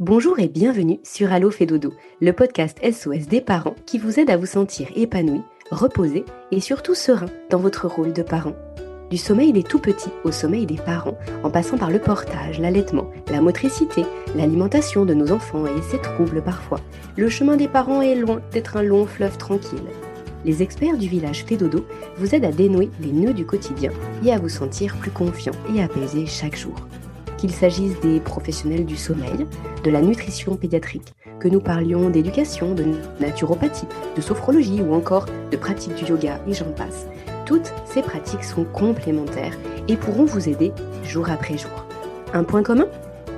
Bonjour et bienvenue sur Allo fait dodo, le podcast SOS des parents qui vous aide à vous sentir épanoui, reposé et surtout serein dans votre rôle de parent. Du sommeil des tout petits au sommeil des parents, en passant par le portage, l'allaitement, la motricité, l'alimentation de nos enfants et ses troubles parfois, le chemin des parents est loin d'être un long fleuve tranquille. Les experts du village Fédodo vous aident à dénouer les nœuds du quotidien et à vous sentir plus confiant et apaisé chaque jour qu'il s'agisse des professionnels du sommeil, de la nutrition pédiatrique, que nous parlions d'éducation, de naturopathie, de sophrologie ou encore de pratique du yoga et j'en passe. Toutes ces pratiques sont complémentaires et pourront vous aider jour après jour. Un point commun?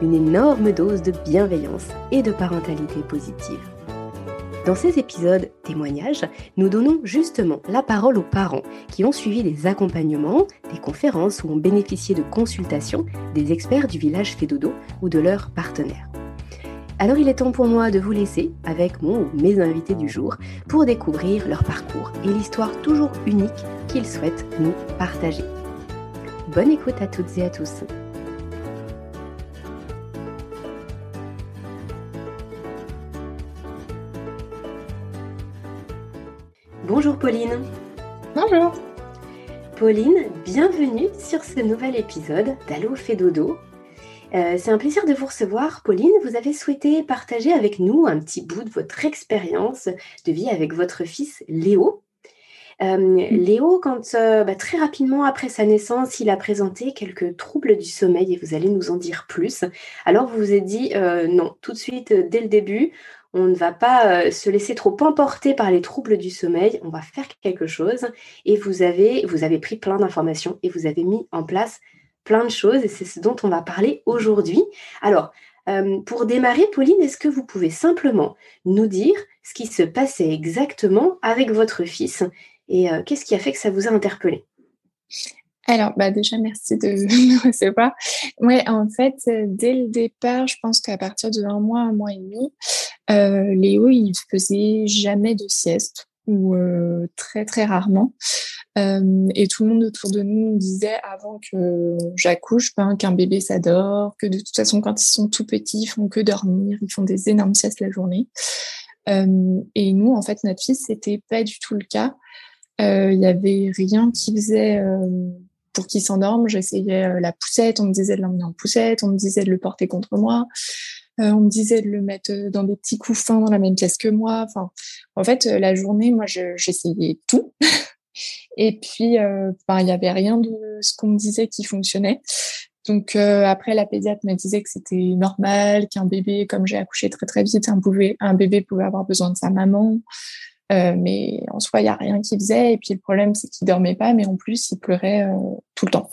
Une énorme dose de bienveillance et de parentalité positive. Dans ces épisodes témoignages, nous donnons justement la parole aux parents qui ont suivi des accompagnements, des conférences ou ont bénéficié de consultations des experts du village Fédodo ou de leurs partenaires. Alors il est temps pour moi de vous laisser avec mon ou mes invités du jour pour découvrir leur parcours et l'histoire toujours unique qu'ils souhaitent nous partager. Bonne écoute à toutes et à tous. Bonjour Pauline. Bonjour. Pauline, bienvenue sur ce nouvel épisode d'Allo fait dodo. Euh, c'est un plaisir de vous recevoir. Pauline, vous avez souhaité partager avec nous un petit bout de votre expérience de vie avec votre fils Léo. Euh, Léo, quand euh, bah, très rapidement après sa naissance, il a présenté quelques troubles du sommeil et vous allez nous en dire plus. Alors vous vous êtes dit non, tout de suite, dès le début, on ne va pas euh, se laisser trop emporter par les troubles du sommeil, on va faire quelque chose. Et vous avez, pris plein d'informations et vous avez mis en place plein de choses et c'est ce dont on va parler aujourd'hui. Alors, euh, pour démarrer, Pauline, est-ce que vous pouvez simplement nous dire ce qui se passait exactement avec votre fils et euh, qu'est-ce qui a fait que ça vous a interpellé alors, bah déjà, merci de me recevoir. Ouais, en fait, dès le départ, je pense qu'à partir de un mois, un mois et demi, euh, Léo, il faisait jamais de sieste ou euh, très très rarement. Euh, et tout le monde autour de nous disait avant que j'accouche ben, qu'un bébé s'adore, que de toute façon quand ils sont tout petits, ils font que dormir, ils font des énormes siestes la journée. Euh, et nous, en fait, notre fils, c'était pas du tout le cas. Euh, il y avait rien qui faisait pour qu'il s'endorme. J'essayais la poussette, on me disait de l'emmener en poussette, on me disait de le porter contre moi. Euh, on me disait de le mettre euh, dans des petits couffins dans la même pièce que moi. Enfin, en fait, euh, la journée, moi, j'essayais tout. Et puis, euh, il n'y avait rien de ce qu'on me disait qui fonctionnait. Donc après, la pédiatre me disait que c'était normal, qu'un bébé, comme j'ai accouché très très vite, un bébé pouvait avoir besoin de sa maman. Euh, mais en soi, il n'y a rien qui faisait. Et puis le problème, c'est qu'il dormait pas, mais en plus, il pleurait tout le temps.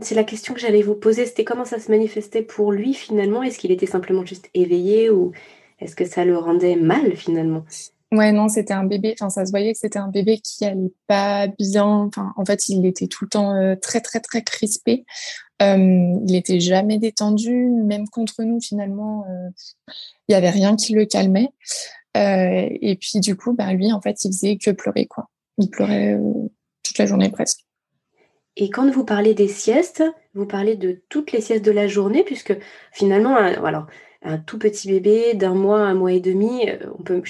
C'est la question que j'allais vous poser. C'était comment ça se manifestait pour lui finalement? Est-ce qu'il était simplement juste éveillé ou est-ce que ça le rendait mal finalement? Ouais, non, c'était un bébé. Enfin, ça se voyait que c'était un bébé qui allait pas bien. Enfin, en fait, il était tout le temps euh, très, très, très crispé. Euh, il était jamais détendu, même contre nous finalement. Euh, il y avait rien qui le calmait. et puis du coup, bah, lui, en fait, il faisait que pleurer quoi. Il pleurait toute la journée presque. Et quand vous parlez des siestes, vous parlez de toutes les siestes de la journée, puisque finalement, alors, un tout petit bébé d'un mois, un mois et demi, euh, on, peut,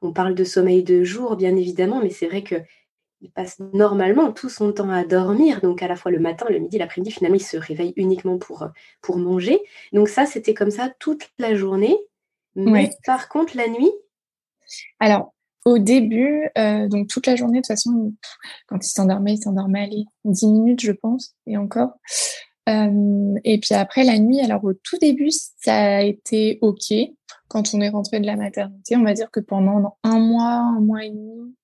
on parle de sommeil de jour, bien évidemment, mais c'est vrai qu'il passe normalement tout son temps à dormir, donc à la fois le matin, le midi, l'après-midi, finalement, il se réveille uniquement pour, pour manger. Donc ça, c'était comme ça toute la journée. Mais par contre, la nuit? Alors, au début, euh, donc toute la journée, de toute façon, quand il s'endormait, il s'endormait, allez, 10 minutes, je pense, et encore. Euh, et puis après, la nuit, alors au tout début, ça a été OK. Quand on est rentré de la maternité, on va dire que pendant un mois, un mois et demi,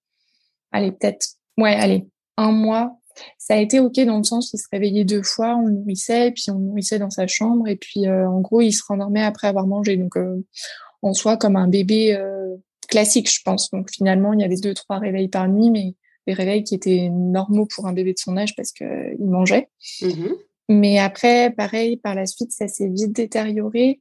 allez, peut-être, ouais, allez, un mois, ça a été OK dans le sens qu'il se réveillait deux fois, on nourrissait, et puis on nourrissait dans sa chambre, et puis euh, en gros, il se rendormait après avoir mangé. Donc, euh, en soi, comme un bébé euh, classique, je pense. Donc finalement, il y avait deux, trois réveils par nuit, mais des réveils qui étaient normaux pour un bébé de son âge parce qu'il mangeait. Mmh mais après, pareil, par la suite, ça s'est vite détérioré.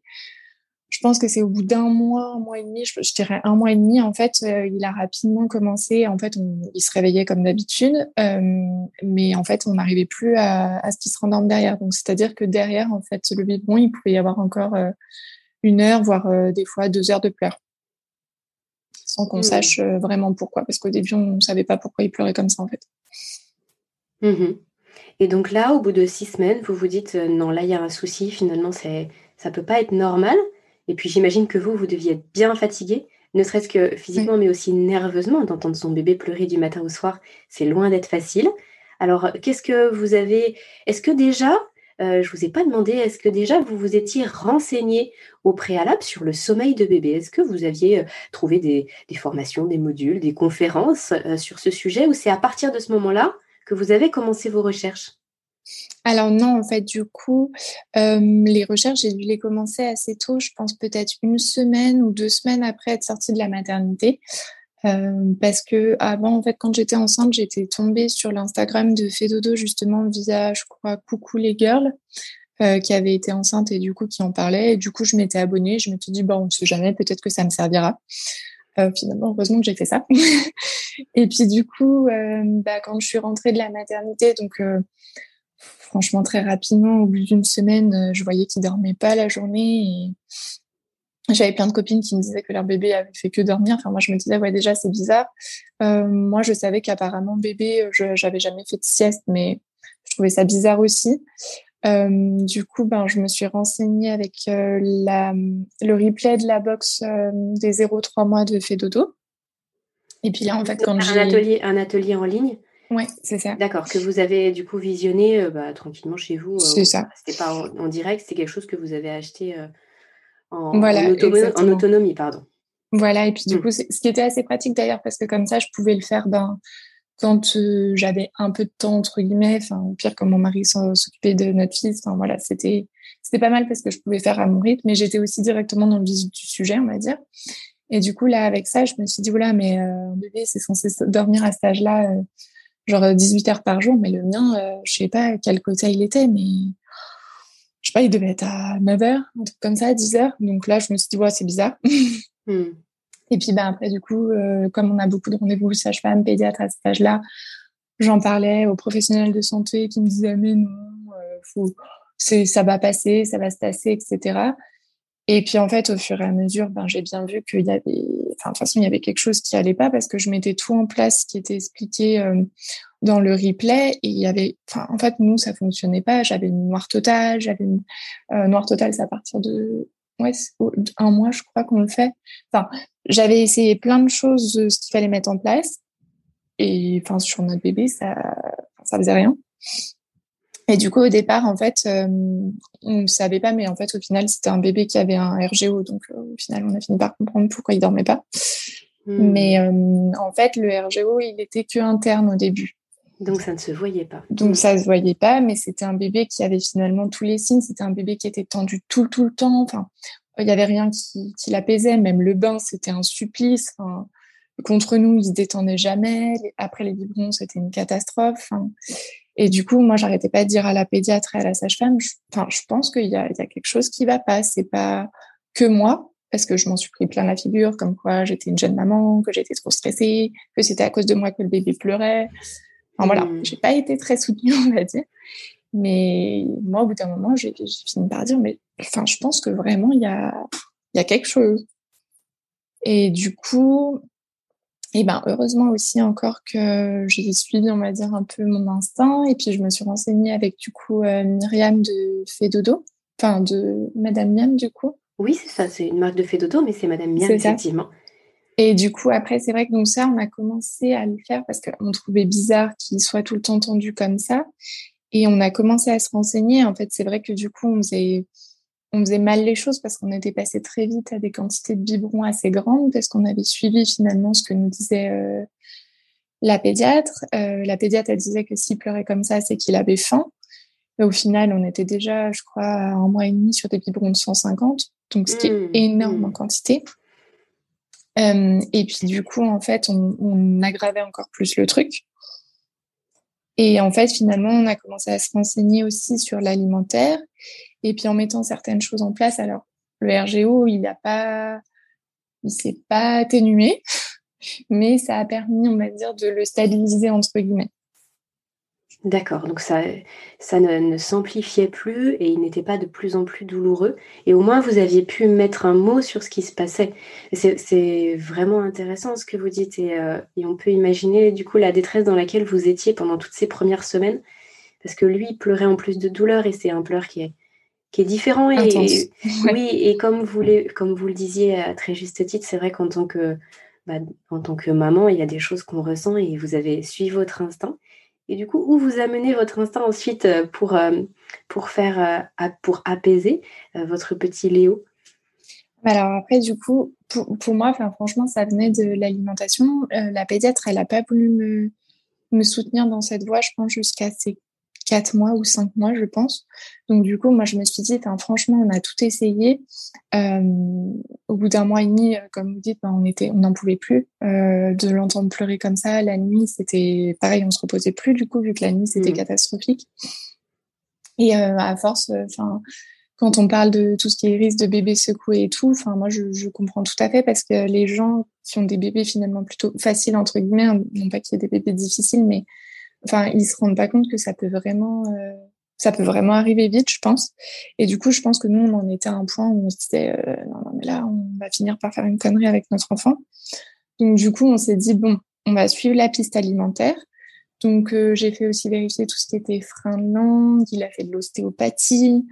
Je pense que c'est au bout d'un mois, un mois et demi, je, dirais un mois et demi, en fait, euh, il a rapidement commencé. En fait, il se réveillait comme d'habitude, euh, mais en fait, on n'arrivait plus à, à ce qu'il se rendorme derrière. Donc, c'est-à-dire que derrière, en fait, le biberon, il pouvait y avoir encore euh, une heure, voire des fois deux heures de pleurs. Sans qu'on mmh. sache vraiment pourquoi. Parce qu'au début, on ne savait pas pourquoi il pleurait comme ça, en fait. Mmh Et donc là, au bout de six semaines, vous vous dites, non, là, il y a un souci, finalement, ça ne peut pas être normal. Et puis j'imagine que vous, vous deviez être bien fatigué, ne serait-ce que physiquement, mais aussi nerveusement, d'entendre son bébé pleurer du matin au soir. C'est loin d'être facile. Alors, qu'est-ce que vous avez Est-ce que déjà, euh, je ne vous ai pas demandé, est-ce que déjà vous vous étiez renseigné au préalable sur le sommeil de bébé? Est-ce que vous aviez euh, trouvé des, formations, des modules, des conférences euh, sur ce sujet? Ou c'est à partir de ce moment-là que vous avez commencé vos recherches? Alors non, en fait, du coup, les recherches, j'ai dû les commencer assez tôt, je pense peut-être une semaine ou deux semaines après être sortie de la maternité. parce que avant, en fait, quand j'étais enceinte, j'étais tombée sur l'Instagram de Fedodo, justement, via, je crois, Coucou les girls, qui avait été enceinte et du coup qui en parlait. Et du coup, je m'étais abonnée. Je me suis dit, bon, on ne sait jamais, peut-être que ça me servira. Finalement, heureusement que j'ai fait ça. et puis, du coup, bah, quand je suis rentrée de la maternité, donc franchement, très rapidement, au bout d'une semaine, euh, je voyais qu'il dormait pas la journée et j'avais plein de copines qui me disaient que leur bébé avait fait que dormir. Enfin, moi, je me disais, ouais, déjà, c'est bizarre. Euh, moi, je savais qu'apparemment, bébé, je n'avais jamais fait de sieste, mais je trouvais ça bizarre aussi. Euh, du coup, ben, je me suis renseignée avec la, le replay de la box des 0-3 mois de Fedodo. Et puis là, en fait, quand j'ai... Un atelier, un atelier en ligne oui, c'est ça. D'accord, que vous avez du coup visionné euh, bah, tranquillement chez vous. Euh, c'est ça. C'était pas en, direct, c'était quelque chose que vous avez acheté euh, en, autonomie, pardon. Voilà, et puis du mmh. coup, ce qui était assez pratique d'ailleurs, parce que comme ça, je pouvais le faire ben, quand j'avais un peu de temps, entre guillemets, enfin, au pire, quand mon mari s'occupait de notre fils, enfin voilà, c'était c'était pas mal parce que je pouvais faire à mon rythme, mais j'étais aussi directement dans le vif du sujet, on va dire. Et du coup, là, avec ça, je me suis dit, voilà, mais un bébé, c'est censé dormir à cet âge-là genre 18 euh, heures par jour, mais le mien, euh, je sais pas à quel côté il était, mais je sais pas, il devait être à 9 heures, un truc comme ça, 10 heures. Donc là, je me suis dit, ouais, c'est bizarre. Hmm. Et puis, ben, après, du coup, euh, comme on a beaucoup de rendez-vous sage-femme, pédiatre à cet âge-là, j'en parlais aux professionnels de santé qui me disaient, mais non, c'est, ça va passer, ça va se passer, etc. Et puis en fait, au fur et à mesure, ben, j'ai bien vu qu'il y avait, enfin de toute façon, il y avait quelque chose qui allait pas parce que je mettais tout en place qui était expliqué euh, dans le replay et il y avait, enfin en fait nous ça fonctionnait pas. J'avais une noire totale, j'avais une euh, noire totale, c'est à partir de ouais un mois je crois qu'on le fait. Enfin j'avais essayé plein de choses, ce qu'il fallait mettre en place et enfin sur notre bébé ça ça faisait rien. Et du coup, au départ, en fait, euh, on ne savait pas, mais en fait, au final, c'était un bébé qui avait un RGO. Donc, euh, au final, on a fini par comprendre pourquoi il dormait pas. Hmm. Mais euh, en fait, le RGO, il était que interne au début. Donc, ça ne se voyait pas. Donc, ça ne se voyait pas, mais c'était un bébé qui avait finalement tous les signes. C'était un bébé qui était tendu tout, tout le temps. Enfin, il n'y avait rien qui, qui l'apaisait. Même le bain, c'était un supplice. Enfin, contre nous, il se détendait jamais. Après les biberons, c'était une catastrophe. Et du coup, moi, j'arrêtais pas de dire à la pédiatre et à la sage-femme, enfin, je pense qu'il y y a quelque chose qui va pas. C'est pas que moi, parce que je m'en suis pris plein la figure, comme quoi j'étais une jeune maman, que j'étais trop stressée, que c'était à cause de moi que le bébé pleurait. Enfin, voilà, mmh. j'ai pas été très soutenue, on va dire. Mais moi, au bout d'un moment, j'ai fini par dire, mais enfin, je pense que vraiment, il y a, y a quelque chose. Et du coup, et ben heureusement aussi encore que j'ai suivi, on va dire, un peu mon instinct. Et puis je me suis renseignée avec du coup euh, Myriam de Fedodo, enfin de Madame Miam du coup. Oui, c'est ça, c'est une marque de Fedodo, mais c'est Madame Miam, effectivement. Et du coup, après, c'est vrai que donc ça, on a commencé à le faire parce qu'on trouvait bizarre qu'il soit tout le temps tendu comme ça. Et on a commencé à se renseigner. En fait, c'est vrai que du coup, on faisait on faisait mal les choses parce qu'on était passé très vite à des quantités de biberons assez grandes parce qu'on avait suivi finalement ce que nous disait euh, la pédiatre. Euh, la pédiatre, elle disait que s'il pleurait comme ça, c'est qu'il avait faim. Mais au final, on était déjà, je crois, à un mois et demi sur des biberons de 150, donc ce qui est mmh, énorme en mmh. quantité. Euh, et puis du coup, en fait, on, on aggravait encore plus le truc. Et en fait, finalement, on a commencé à se renseigner aussi sur l'alimentaire. Et puis en mettant certaines choses en place, alors le RGO, il n'a pas, il s'est pas atténué, mais ça a permis, on va dire, de le stabiliser entre guillemets. D'accord, donc ça, ça ne, s'amplifiait plus et il n'était pas de plus en plus douloureux. Et au moins, vous aviez pu mettre un mot sur ce qui se passait. C'est vraiment intéressant ce que vous dites et, euh, et, on peut imaginer du coup la détresse dans laquelle vous étiez pendant toutes ces premières semaines. Parce que lui, pleurait en plus de douleur et c'est un pleur qui est, qui est différent. Et, oui, et comme vous, comme vous le disiez à très juste titre, c'est vrai qu'en tant que, bah, en tant que maman, il y a des choses qu'on ressent et vous avez suivi votre instinct. Et du coup, où vous amenez votre instinct ensuite euh, pour, euh, euh, pour apaiser votre petit Léo? Alors après, du coup, pour, pour moi, franchement, ça venait de l'alimentation. la pédiatre, elle n'a pas voulu me, me soutenir dans cette voie, je pense, jusqu'à ses quatre mois ou cinq mois, je pense. Donc du coup, moi, je me suis dit, franchement, on a tout essayé. Euh, au bout d'un mois et demi, euh, comme vous dites, ben, on était, on n'en pouvait plus euh, de l'entendre pleurer comme ça. La nuit, c'était pareil, on se reposait plus du coup, vu que la nuit c'était mmh. catastrophique. Et à force, enfin. quand on parle de tout ce qui est risque de bébés secoués et tout, enfin moi je, je, comprends tout à fait parce que les gens qui ont des bébés finalement plutôt faciles entre guillemets, hein, non pas qu'il y ait des bébés difficiles, mais enfin, ils se rendent pas compte que ça peut vraiment, euh, ça peut vraiment arriver vite, je pense. Et du coup, je pense que nous, on en était à un point où on se disait, euh, non, non, mais là, on va finir par faire une connerie avec notre enfant. Donc, du coup, on s'est dit, bon, on va suivre la piste alimentaire. Donc, euh, j'ai fait aussi vérifier tout ce qui était frein de langue. Il a fait de l'ostéopathie.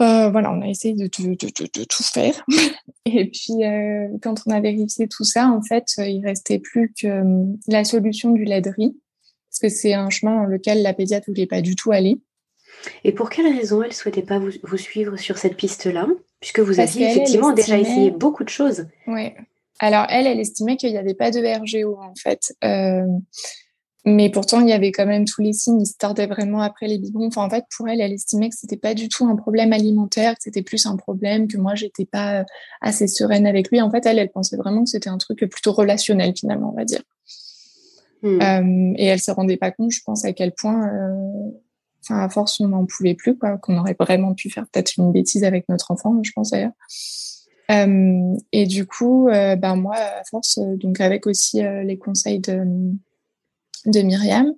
Euh, voilà, on a essayé de, de, de, de tout faire. Et puis, euh, quand on a vérifié tout ça, en fait, il restait plus que la solution du lait parce que c'est un chemin dans lequel la pédiatre ne voulait pas du tout aller. Et pour quelle raison elle ne souhaitait pas vous, suivre sur cette piste-là? Puisque vous aviez effectivement déjà essayé beaucoup de choses. Oui. Alors elle, elle estimait qu'il n'y avait pas de RGO en fait. Euh, mais pourtant, il y avait quand même tous les signes. Il se tardait vraiment après les biberons. Enfin, en fait, pour elle, elle estimait que c'était pas du tout un problème alimentaire, que c'était plus un problème, que moi, j'étais pas euh, assez sereine avec lui. En fait, elle, elle pensait vraiment que c'était un truc plutôt relationnel, finalement, on va dire. Hmm. Euh, et elle se rendait pas compte, je pense, à quel point, euh, enfin, à force, on n'en pouvait plus, quoi, qu'on aurait vraiment pu faire peut-être une bêtise avec notre enfant, je pense d'ailleurs. Euh, et du coup, ben moi, à force, donc avec aussi les conseils de, de Myriam,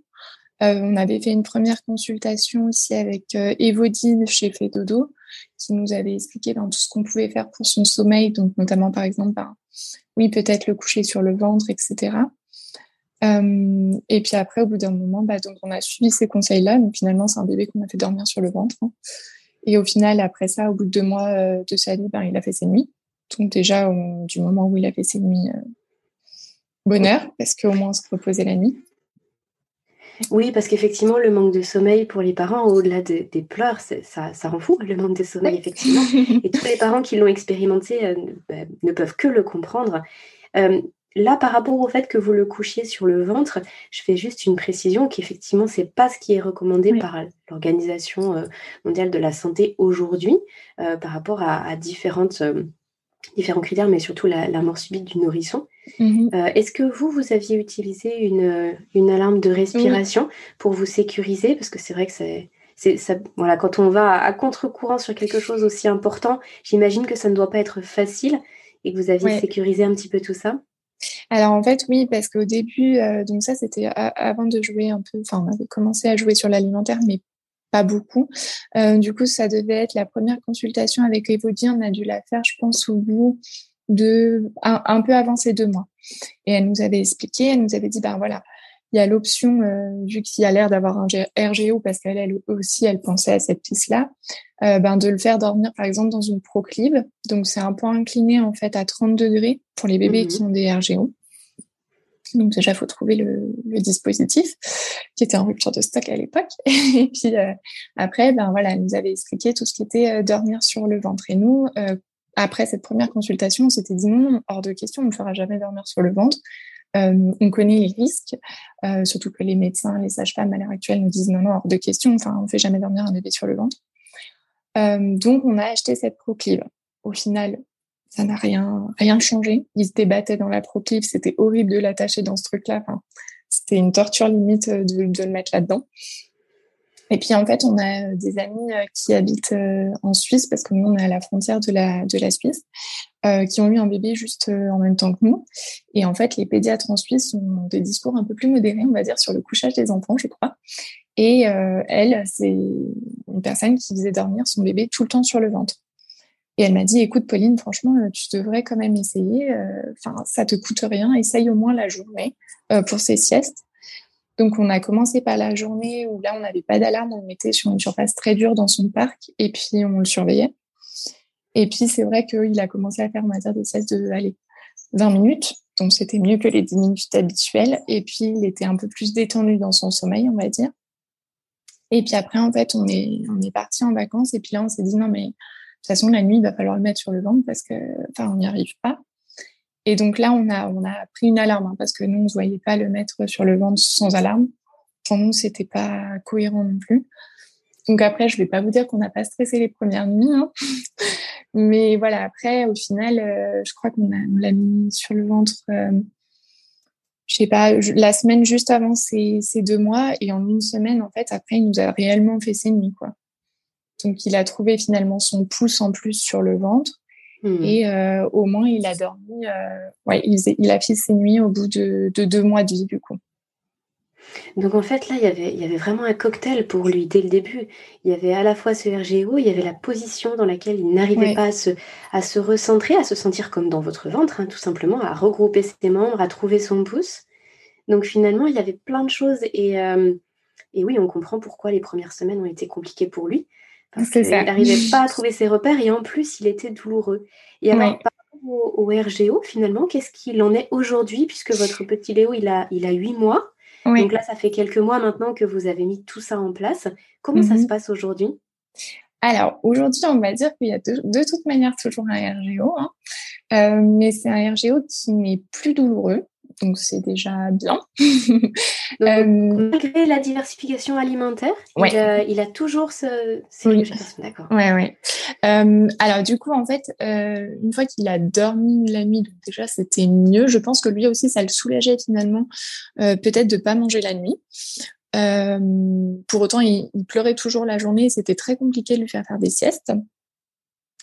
on avait fait une première consultation aussi avec Evodine chez Fedodo, qui nous avait expliqué ben, tout ce qu'on pouvait faire pour son sommeil, donc notamment par exemple, ben, oui, peut-être le coucher sur le ventre, etc. Euh, et puis après, au bout d'un moment, bah, donc on a suivi ces conseils-là. Donc finalement, c'est un bébé qu'on a fait dormir sur le ventre. Hein. Et au final, après ça, au bout de deux mois euh, de sa vie, ben, il a fait ses nuits. Donc déjà, du moment où il a fait ses nuits, euh, bonheur, parce qu'au moins on se reposait la nuit. Oui, parce qu'effectivement, le manque de sommeil pour les parents, au-delà des pleurs, ça, ça rend fou, le manque de sommeil, effectivement. Et tous les parents qui l'ont expérimenté bah, ne peuvent que le comprendre. Là, par rapport au fait que vous le couchiez sur le ventre, je fais juste une précision qu'effectivement, ce n'est pas ce qui est recommandé par l'Organisation euh, mondiale de la santé aujourd'hui euh, par rapport à, différentes, euh, différents critères, mais surtout la, mort subite du nourrisson. Mmh est-ce que vous, vous aviez utilisé une, une alarme de respiration pour vous sécuriser? Parce que c'est vrai que c'est... Ça, voilà, quand on va à contre-courant sur quelque chose aussi important, j'imagine que ça ne doit pas être facile et que vous aviez sécurisé un petit peu tout ça. Alors en fait oui parce qu'au début euh, donc ça c'était avant de jouer un peu enfin on avait commencé à jouer sur l'alimentaire mais pas beaucoup. Euh, du coup ça devait être la première consultation avec Evody on a dû la faire je pense au bout de un, peu avant ces deux mois et elle nous avait expliqué elle nous avait dit ben voilà il y a l'option, euh, vu qu'il y a l'air d'avoir un RGO, parce qu'elle elle aussi, elle pensait à cette piste-là, euh, ben, de le faire dormir, par exemple, dans une proclive. Donc, c'est un point incliné, en fait, à 30 degrés pour les bébés qui mhm. ont des RGO. Donc, déjà, il faut trouver le, dispositif qui était en rupture de stock à l'époque. Et puis, euh, après, ben voilà, elle nous avait expliqué tout ce qui était dormir sur le ventre. Et nous, après cette première consultation, on s'était dit non, hors de question, on ne fera jamais dormir sur le ventre. Euh, on connaît les risques, euh, surtout que les médecins, les sages-femmes à l'heure actuelle nous disent non, non, hors de question, on ne fait jamais dormir un bébé sur le ventre. Euh, donc, on a acheté cette proclive. Au final, ça n'a rien, rien changé. Il se débattait dans la proclive, c'était horrible de l'attacher dans ce truc-là. c'était une torture limite de, le mettre là-dedans. Et puis en fait, on a des amis qui habitent en Suisse parce que nous on est à la frontière de la de la Suisse, qui ont eu un bébé juste en même temps que nous. Et en fait, les pédiatres en Suisse ont des discours un peu plus modérés, on va dire, sur le couchage des enfants, je crois. Et elle, c'est une personne qui faisait dormir son bébé tout le temps sur le ventre. Et elle m'a dit, écoute, Pauline, franchement, euh, tu devrais quand même essayer. Euh, enfin, ça te coûte rien. Essaye au moins la journée euh, pour ces siestes. Donc, on a commencé par la journée où là, on n'avait pas d'alarme. On le mettait sur une surface très dure dans son parc et puis on le surveillait. Et puis, c'est vrai qu'il a commencé à faire, on va dire, des siestes de, allez, 20 minutes. Donc, c'était mieux que les 10 minutes habituelles. Et puis, il était un peu plus détendu dans son sommeil, on va dire. Et puis après, en fait, on est, on est parti en vacances. Et puis là, on s'est dit, non, mais toute façon, la nuit, il va falloir le mettre sur le ventre parce que, enfin, on n'y arrive pas. Et donc là, on a, pris une alarme hein, parce que nous, on ne voyait pas le mettre sur le ventre sans alarme. Pour nous, c'était pas cohérent non plus. Donc après, je vais pas vous dire qu'on n'a pas stressé les premières nuits, hein. mais voilà. Après, au final, euh, je crois qu'on l'a mis sur le ventre. Euh, je sais pas, la semaine juste avant ces, ces deux mois et en une semaine, en fait, après, il nous a réellement fait ses nuits, quoi. Donc, il a trouvé finalement son pouce en plus sur le ventre. Hmm. Et euh, au moins, il a dormi. Euh, ouais, il, a fait ses nuits au bout de, deux mois de vie, du coup. Donc en fait, là, il y, avait, il y avait vraiment un cocktail pour lui dès le début. Il y avait à la fois ce RGO, il y avait la position dans laquelle il n'arrivait pas à se, à se recentrer, à se sentir comme dans votre ventre, hein, tout simplement, à regrouper ses membres, à trouver son pouce. Donc finalement, il y avait plein de choses. Et, euh, et oui, on comprend pourquoi les premières semaines ont été compliquées pour lui. Il n'arrivait pas à trouver ses repères et en plus, il était douloureux. Et alors, par rapport au, RGO, finalement, qu'est-ce qu'il en est aujourd'hui puisque votre petit Léo, il a, il a 8 mois. Donc là, ça fait quelques mois maintenant que vous avez mis tout ça en place. Comment ça se mhm. passe aujourd'hui? Alors aujourd'hui, on va dire qu'il y a de, toute manière toujours un RGO, hein. euh, mais c'est un RGO qui n'est plus douloureux donc c'est déjà bien. Euh, malgré la diversification alimentaire, il, a, toujours ce. Oui. D'accord. Ouais, ouais. Euh, alors du coup, en fait, euh, une fois qu'il a dormi la nuit, déjà c'était mieux. Je pense que lui aussi, ça le soulageait finalement, peut-être de pas manger la nuit. pour autant, il, il, pleurait toujours la journée. C'était très compliqué de lui faire faire des siestes.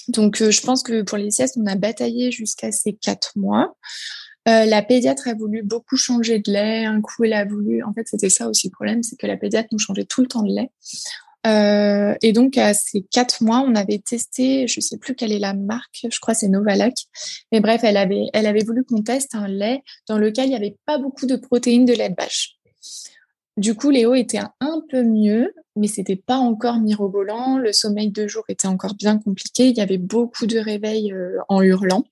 Donc, je pense que pour les siestes, on a bataillé jusqu'à ces quatre mois. Euh, la pédiatre a voulu beaucoup changer de lait. Un coup, elle a voulu. En fait, c'était ça aussi le problème, c'est que la pédiatre nous changeait tout le temps de lait. Euh, et donc, à ces quatre mois, on avait testé, je sais plus quelle est la marque, je crois c'est Novalac. Mais bref, elle avait, elle avait voulu qu'on teste un lait dans lequel il n'y avait pas beaucoup de protéines de lait de vache. Du coup, Léo était un peu mieux, mais c'était pas encore mirobolant. Le sommeil de jour était encore bien compliqué. Il y avait beaucoup de réveils euh, en hurlant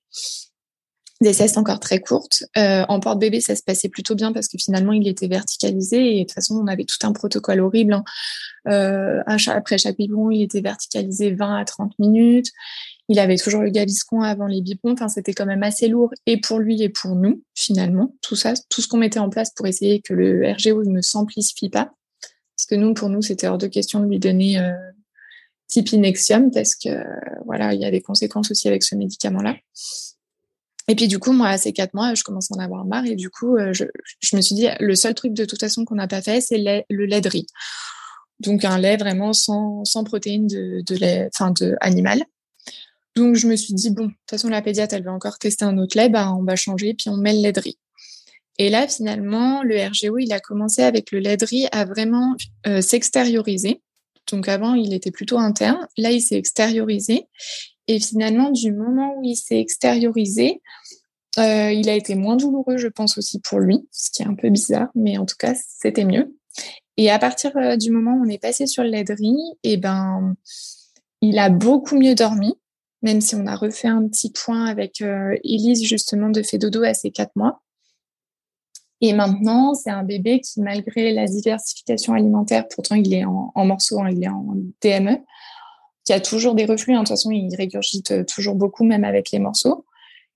des siestes encore très courtes. Euh, en porte-bébé, ça se passait plutôt bien parce que finalement, il était verticalisé et de toute façon, on avait tout un protocole horrible. Hein. Euh, après chaque biberon, il était verticalisé 20 à 30 minutes. Il avait toujours le gaviscon avant les biberons. Enfin, c'était quand même assez lourd et pour lui et pour nous, finalement. Tout ça, tout ce qu'on mettait en place pour essayer que le RGO ne s'amplifie pas. Parce que nous, pour nous, c'était hors de question de lui donner euh, Tipinexium parce que, voilà, il y a des conséquences aussi avec ce médicament-là. Et puis du coup, moi, à ces quatre mois, je commence à en avoir marre. Et du coup, euh, je, me suis dit, le seul truc de toute façon qu'on n'a pas fait, c'est le lait de riz. Donc un lait vraiment sans, sans protéines de, de lait, de animal. Donc je me suis dit, bon, de toute façon, la pédiatre, elle veut encore tester un autre lait, bah, on va changer, puis on met le lait de riz. Et là, finalement, le RGO, il a commencé avec le lait de riz à vraiment euh, s'extérioriser. Donc avant, il était plutôt interne. Là, il s'est extériorisé. Et finalement, du moment où il s'est extériorisé, euh, il a été moins douloureux, je pense aussi pour lui, ce qui est un peu bizarre, mais en tout cas, c'était mieux. Et à partir euh, du moment où on est passé sur l'aiderie, et eh ben, il a beaucoup mieux dormi, même si on a refait un petit point avec euh, Elise justement de fait dodo à ses quatre mois. Et maintenant, c'est un bébé qui, malgré la diversification alimentaire, pourtant il est en, en morceaux, hein, il est en DME, qui a toujours des reflux. Hein. De toute façon, il régurgite euh, toujours beaucoup, même avec les morceaux.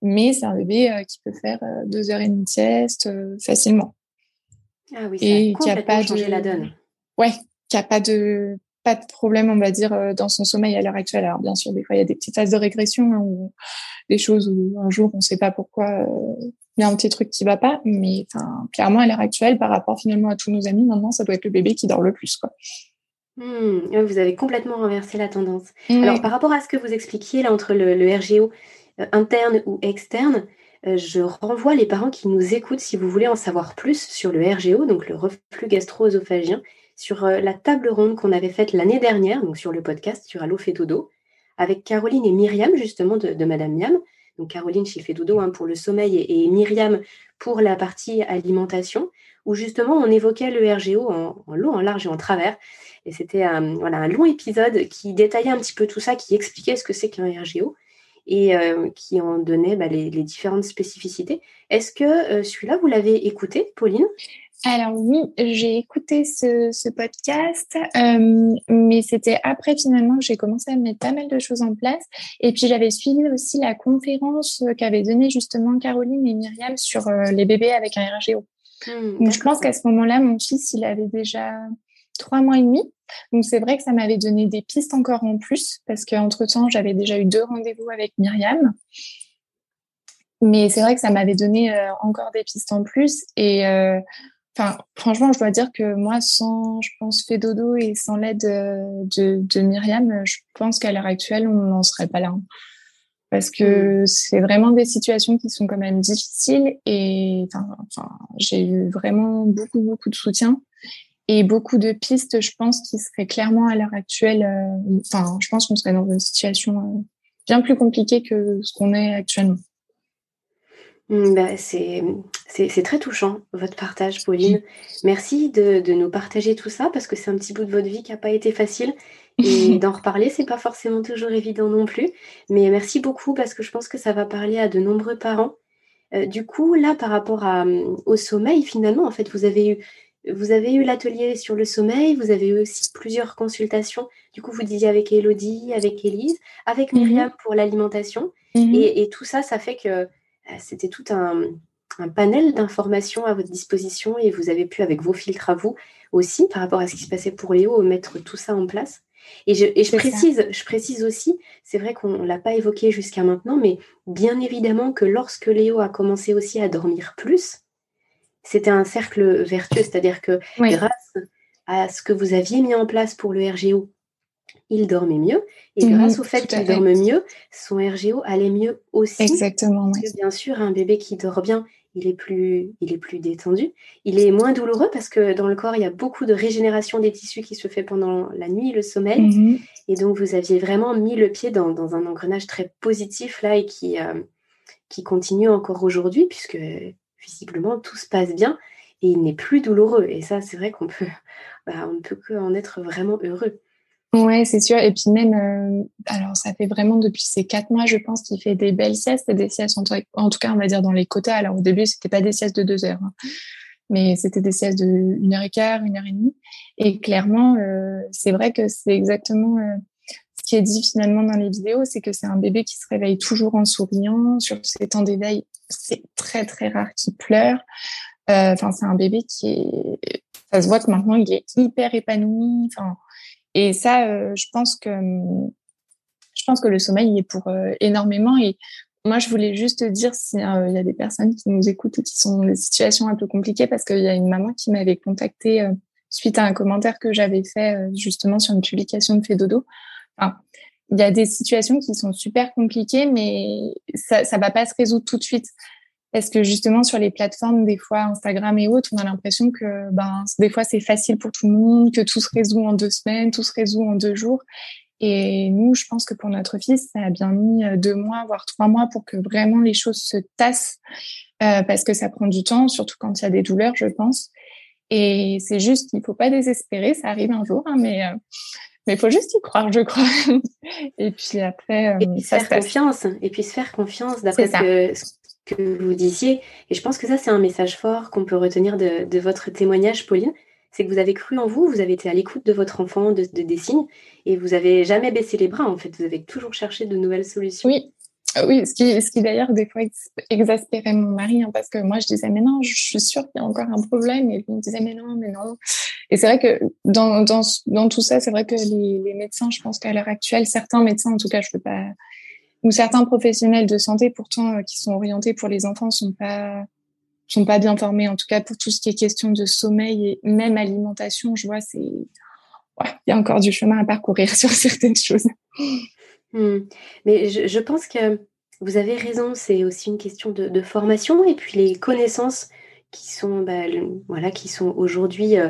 Mais c'est un bébé euh, qui peut faire euh, deux heures et demie de sieste facilement. Ah oui, et qui a pas changé la donne. Ouais, qui a pas de pas de problème, on va dire, dans son sommeil à l'heure actuelle. Alors bien sûr, des fois, il y a des petites phases de régression hein, ou des choses où un jour, on ne sait pas pourquoi il y a un petit truc qui va pas. Mais clairement, à l'heure actuelle, par rapport finalement à tous nos amis, maintenant, ça doit être le bébé qui dort le plus, quoi. Hmm, vous avez complètement renversé la tendance. Alors, par rapport à ce que vous expliquiez là entre le, RGO euh, interne ou externe, euh, je renvoie les parents qui nous écoutent, si vous voulez en savoir plus sur le RGO, donc le reflux gastro-œsophagien, sur euh, la table ronde qu'on avait faite l'année dernière, donc sur le podcast sur Allo fait dodo, avec Caroline et Myriam, justement, de, Madame Miam. Donc Caroline chez fait dodo hein, pour le sommeil et, Myriam pour la partie alimentation, où justement on évoquait le RGO en, long, en large et en travers. Et c'était un, long épisode qui détaillait un petit peu tout ça, qui expliquait ce que c'est qu'un RGO et euh, qui en donnait bah, les, différentes spécificités. Est-ce que euh, celui-là, vous l'avez écouté, Pauline? Alors oui, j'ai écouté ce, podcast, euh, mais c'était après finalement que j'ai commencé à mettre pas mal de choses en place. Et puis j'avais suivi aussi la conférence qu'avaient donnée justement Caroline et Myriam sur les bébés avec un RGO. Donc je pense qu'à ce moment-là, mon fils, il avait déjà trois mois et demi. Donc c'est vrai que ça m'avait donné des pistes encore en plus parce qu'entre-temps, j'avais déjà eu deux rendez-vous avec Myriam. Mais c'est vrai que ça m'avait donné euh, encore des pistes en plus. Et euh, franchement, je dois dire que moi, sans, je pense, fait dodo et sans l'aide euh, de, de, Myriam, je pense qu'à l'heure actuelle, on n'en serait pas là. Hein. Parce que mmh. c'est vraiment des situations qui sont quand même difficiles et enfin, j'ai eu vraiment beaucoup, beaucoup de soutien et beaucoup de pistes, je pense, qui seraient clairement à l'heure actuelle. Euh, enfin, je pense qu'on serait dans une situation euh, bien plus compliquée que ce qu'on est actuellement. Mmh, bah, c'est très touchant, votre partage, Pauline. Merci de, de, nous partager tout ça parce que c'est un petit bout de votre vie qui n'a pas été facile. Et d'en reparler, c'est pas forcément toujours évident non plus. Mais merci beaucoup parce que je pense que ça va parler à de nombreux parents. Euh, du coup, là, par rapport à, au sommeil, finalement, en fait, vous avez eu vous avez eu l'atelier sur le sommeil, vous avez eu aussi plusieurs consultations. Du coup, vous disiez avec Elodie, avec Élise, avec mhm. Myriam pour l'alimentation. Mhm. Et, tout ça, ça fait que c'était tout un, panel d'informations à votre disposition et vous avez pu, avec vos filtres à vous aussi, par rapport à ce qui se passait pour Léo, mettre tout ça en place. Et je, précise, je précise aussi, c'est vrai qu'on ne l'a pas évoqué jusqu'à maintenant, mais bien évidemment que lorsque Léo a commencé aussi à dormir plus, c'était un cercle vertueux, c'est-à-dire que grâce à ce que vous aviez mis en place pour le RGO, il dormait mieux. Et mhm, grâce au fait qu'il dorme mieux, son RGO allait mieux aussi. Exactement. Parce que bien sûr, un bébé qui dort bien, il est, plus, il est plus détendu. Il est moins douloureux parce que dans le corps, il y a beaucoup de régénération des tissus qui se fait pendant la nuit, le sommeil. Mhm. Et donc, vous aviez vraiment mis le pied dans, un engrenage très positif là et qui, euh, qui continue encore aujourd'hui, puisque visiblement, tout se passe bien et il n'est plus douloureux. Et ça, c'est vrai qu'on peut, bah, on ne peut qu'en être vraiment heureux. Ouais, c'est sûr. Et puis même, euh, alors ça fait vraiment depuis ces quatre mois, je pense, qu'il fait des belles siestes, des siestes en, tout cas, on va dire dans les quotas. Alors au début, c'était pas des siestes de deux heures, hein. mais c'était des siestes de une heure et quart, une heure et demie. Et clairement, euh, c'est vrai que c'est exactement euh, ce qui est dit finalement dans les vidéos, c'est que c'est un bébé qui se réveille toujours en souriant sur ses temps d'éveil c'est très très rare qu'il pleure. Enfin, c'est un bébé qui est, ça se voit que maintenant il est hyper épanoui. Enfin, et ça, euh, je pense que je pense que le sommeil il est pour euh, énormément. Et moi, je voulais juste dire s'il y a des personnes qui nous écoutent et qui sont dans des situations un peu compliquées, parce qu'il y a une maman qui m'avait contacté suite à un commentaire que j'avais fait justement sur une publication de Fédodo. Enfin, il y a des situations qui sont super compliquées, mais ça ça va pas se résoudre tout de suite. Parce que justement, sur les plateformes, des fois, Instagram et autres, on a l'impression que ben, des fois, c'est facile pour tout le monde, que tout se résout en deux semaines, tout se résout en deux jours. Et nous, je pense que pour notre fils, ça a bien mis euh, deux mois, voire trois mois pour que vraiment les choses se tassent, euh, parce que ça prend du temps, surtout quand il y a des douleurs, je pense. Et c'est juste qu'il faut pas désespérer, ça arrive un jour, hein, mais euh, mais faut juste y croire, je crois. et puis après, euh, et puis se faire confiance. Et puis se faire confiance d'après ce que, vous disiez. Et je pense que ça, c'est un message fort qu'on peut retenir de, votre témoignage, Pauline. C'est que vous avez cru en vous, vous avez été à l'écoute de votre enfant, de, de, des signes, et vous avez jamais baissé les bras. En fait, vous avez toujours cherché de nouvelles solutions. Oui, ah oui, ce qui, ce qui d'ailleurs des fois exaspérait mon mari, hein, parce que moi je disais mais non, je suis sûre qu'il y a encore un problème, et lui me disait mais non, mais non. Et c'est vrai que dans, dans, dans tout ça, c'est vrai que les, les, médecins, je pense qu'à l'heure actuelle, certains médecins, en tout cas, je peux pas, ou certains professionnels de santé pourtant euh, qui sont orientés pour les enfants sont pas sont pas bien formés. En tout cas, pour tout ce qui est question de sommeil et même alimentation, je vois c'est il y a encore du chemin à parcourir sur certaines choses. Hmm. Mais je, pense que vous avez raison, c'est aussi une question de, formation et puis les connaissances qui sont, bah, voilà, qui sont aujourd'hui euh,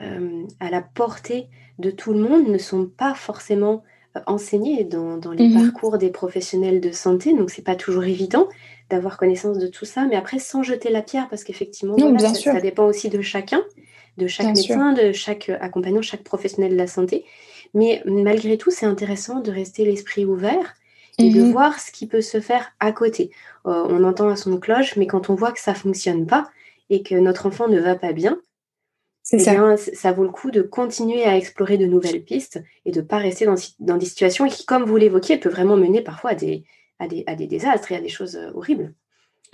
euh, à la portée de tout le monde ne sont pas forcément euh, enseignées dans, les mmh parcours des professionnels de santé, donc c'est pas toujours évident d'avoir connaissance de tout ça, mais après sans jeter la pierre, parce qu'effectivement, ça, dépend aussi de chacun, de chaque médecin, de chaque accompagnant, chaque professionnel de la santé. Mais malgré tout, c'est intéressant de rester l'esprit ouvert et de mmh voir ce qui peut se faire à côté. Euh, on entend à son cloche, mais quand on voit que ça fonctionne pas et que notre enfant ne va pas bien, eh ça. ça vaut le coup de continuer à explorer de nouvelles pistes et de ne pas rester dans, des situations qui, comme vous l'évoquiez, peuvent vraiment mener parfois à des, à des, à des désastres et à des choses euh, horribles.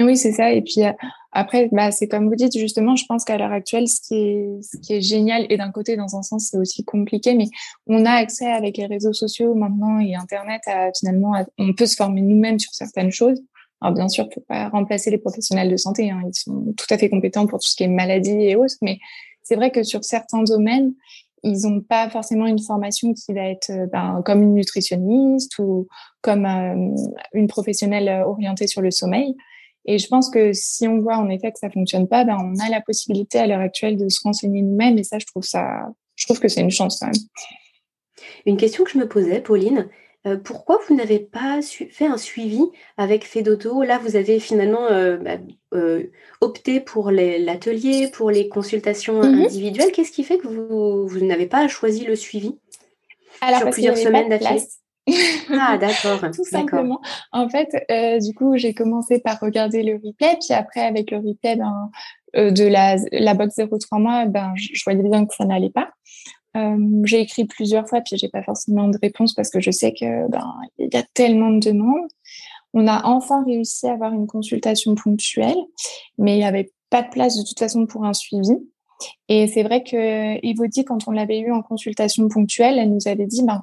Oui, c'est ça. Et puis euh, après, bah, c'est comme vous dites, justement, je pense qu'à l'heure actuelle, ce qui, est, ce qui est génial, et d'un côté, dans un sens, c'est aussi compliqué, mais on a accès avec les réseaux sociaux maintenant et Internet à finalement, on peut se former nous-mêmes sur certaines choses. Alors bien sûr, il ne faut pas remplacer les professionnels de santé, hein, ils sont tout à fait compétents pour tout ce qui est maladie et autres, mais c'est vrai que sur certains domaines, ils n'ont pas forcément une formation qui va être euh, ben, comme une nutritionniste ou comme euh, une professionnelle euh, orientée sur le sommeil. Et je pense que si on voit en effet que ça fonctionne pas, ben, on a la possibilité à l'heure actuelle de se renseigner nous-mêmes. Et ça, je trouve ça, je trouve que c'est une chance quand même. Une question que je me posais, Pauline, euh, pourquoi vous n'avez pas fait un suivi avec Fedoto? Là, vous avez finalement euh, bah, euh, opté pour l'atelier, pour les consultations mmh individuelles. Qu'est-ce qui fait que vous, n'avez pas choisi le suivi Alors, sur plusieurs semaines d'affilée? Ah, d'accord. Tout simplement. En fait, du coup, j'ai commencé par regarder le replay, puis après, avec le replay de la, la box 03 mois, ben, je voyais bien que ça n'allait pas. Euh, j'ai écrit plusieurs fois, puis j'ai pas forcément de réponse parce que je sais que ben il y a tellement de demandes. On a enfin réussi à avoir une consultation ponctuelle, mais il n'y avait pas de place de toute façon pour un suivi. Et c'est vrai que Evody, quand on l'avait eu en consultation ponctuelle, elle nous avait dit, ben,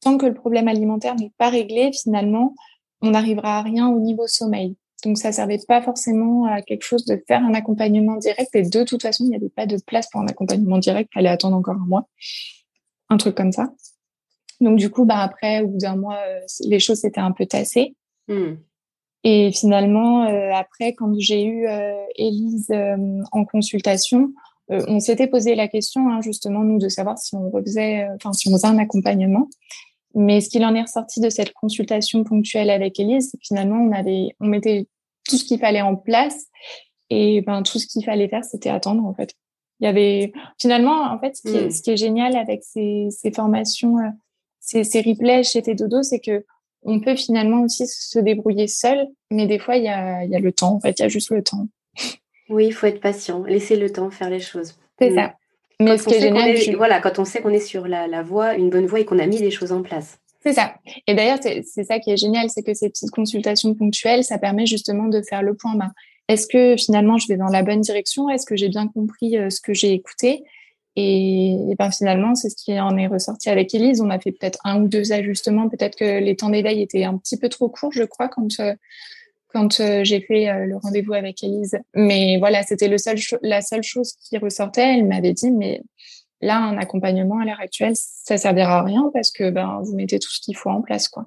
tant que le problème alimentaire n'est pas réglé, finalement, on n'arrivera à rien au niveau sommeil. Donc, ça servait pas forcément à quelque chose de faire un accompagnement direct. Et de toute façon, il n'y avait pas de place pour un accompagnement direct. Fallait attendre encore un mois. Un truc comme ça. Donc, du coup, bah, après, au bout d'un mois, euh, les choses s'étaient un peu tassées. Hmm. Et finalement, euh, après, quand j'ai eu euh, Élise en consultation, on s'était posé la question, hein, justement, nous, de savoir si on refaisait, enfin, si on faisait un accompagnement. Mais ce qu'il en est ressorti de cette consultation ponctuelle avec c'est que finalement, on avait, on mettait tout ce qu'il fallait en place et ben tout ce qu'il fallait faire, c'était attendre en fait. Il y avait finalement, en fait, ce qui, est, hmm. ce qui est génial avec ces, ces formations, euh, ces, ces replays chez Dodo, c'est que on peut finalement aussi se débrouiller seul, mais des fois, il y a, y a le temps. En fait, il y a juste le temps. Oui, il faut être patient, laisser le temps faire les choses. C'est ça. Mais ce qui est génial, voilà, quand on sait qu'on est sur la, voie, une bonne voie et qu'on a mis les choses en place. C'est ça. Et d'ailleurs, c'est ça qui est génial, c'est que ces petites consultations ponctuelles, ça permet justement de faire le point. Ben, est-ce que finalement je vais dans la bonne direction? Est-ce que j'ai bien compris euh, ce que j'ai écouté? Et, ben, finalement, c'est ce qui en est ressorti avec Elise. On a fait peut-être un ou deux ajustements. Peut-être que les temps d'éveil étaient un petit peu trop courts, je crois, quand euh, quand euh, j'ai fait le rendez-vous avec Elise. Mais voilà, c'était la seule chose qui ressortait. Elle m'avait dit, mais là, un accompagnement à l'heure actuelle, ça servira à rien parce que ben, vous mettez tout ce qu'il faut en place, quoi.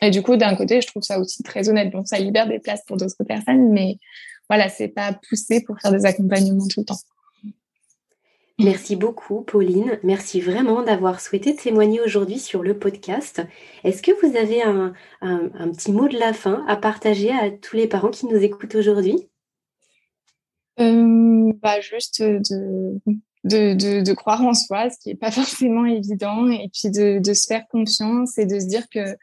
Et du coup, d'un côté, je trouve ça aussi très honnête. Bon, ça libère des places pour d'autres personnes, mais voilà, c'est pas poussé pour faire des accompagnements tout le temps. Merci beaucoup, Pauline. Merci vraiment d'avoir souhaité témoigner aujourd'hui sur le podcast. Est-ce que vous avez un, petit mot de la fin à partager à tous les parents qui nous écoutent aujourd'hui? Euh, bah, Juste de, croire en soi, ce qui n'est pas forcément évident, et puis de, de, se faire confiance et de se dire que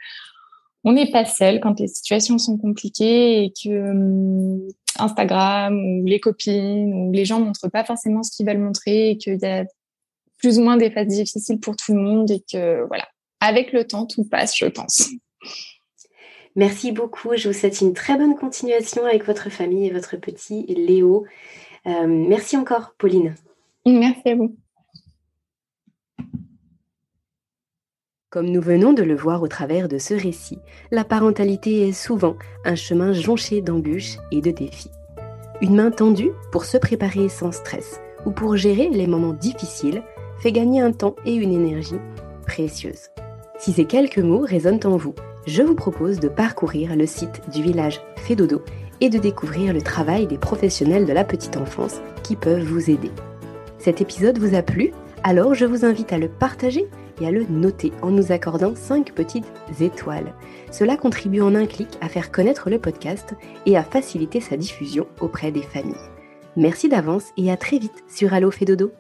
on n'est pas seul quand les situations sont compliquées et que hum, Instagram ou les copines ou les gens montrent pas forcément ce qu'ils veulent montrer et qu'il y a plus ou moins des phases difficiles pour tout le monde et que voilà, avec le temps, tout passe, je pense. Merci beaucoup. Je vous souhaite une très bonne continuation avec votre famille et votre petit Léo. Euh, merci encore, Pauline. Merci à vous. Comme nous venons de le voir au travers de ce récit, la parentalité est souvent un chemin jonché d'embûches et de défis. Une main tendue pour se préparer sans stress ou pour gérer les moments difficiles, fait gagner un temps et une énergie précieuses. Si ces quelques mots résonnent en vous, je vous propose de parcourir le site du village Fédodo et de découvrir le travail des professionnels de la petite enfance qui peuvent vous aider. Cet épisode vous a plu Alors je vous invite à le partager et à le noter en nous accordant 5 petites étoiles. Cela contribue en un clic à faire connaître le podcast et à faciliter sa diffusion auprès des familles. Merci d'avance et à très vite sur Allo Fédodo.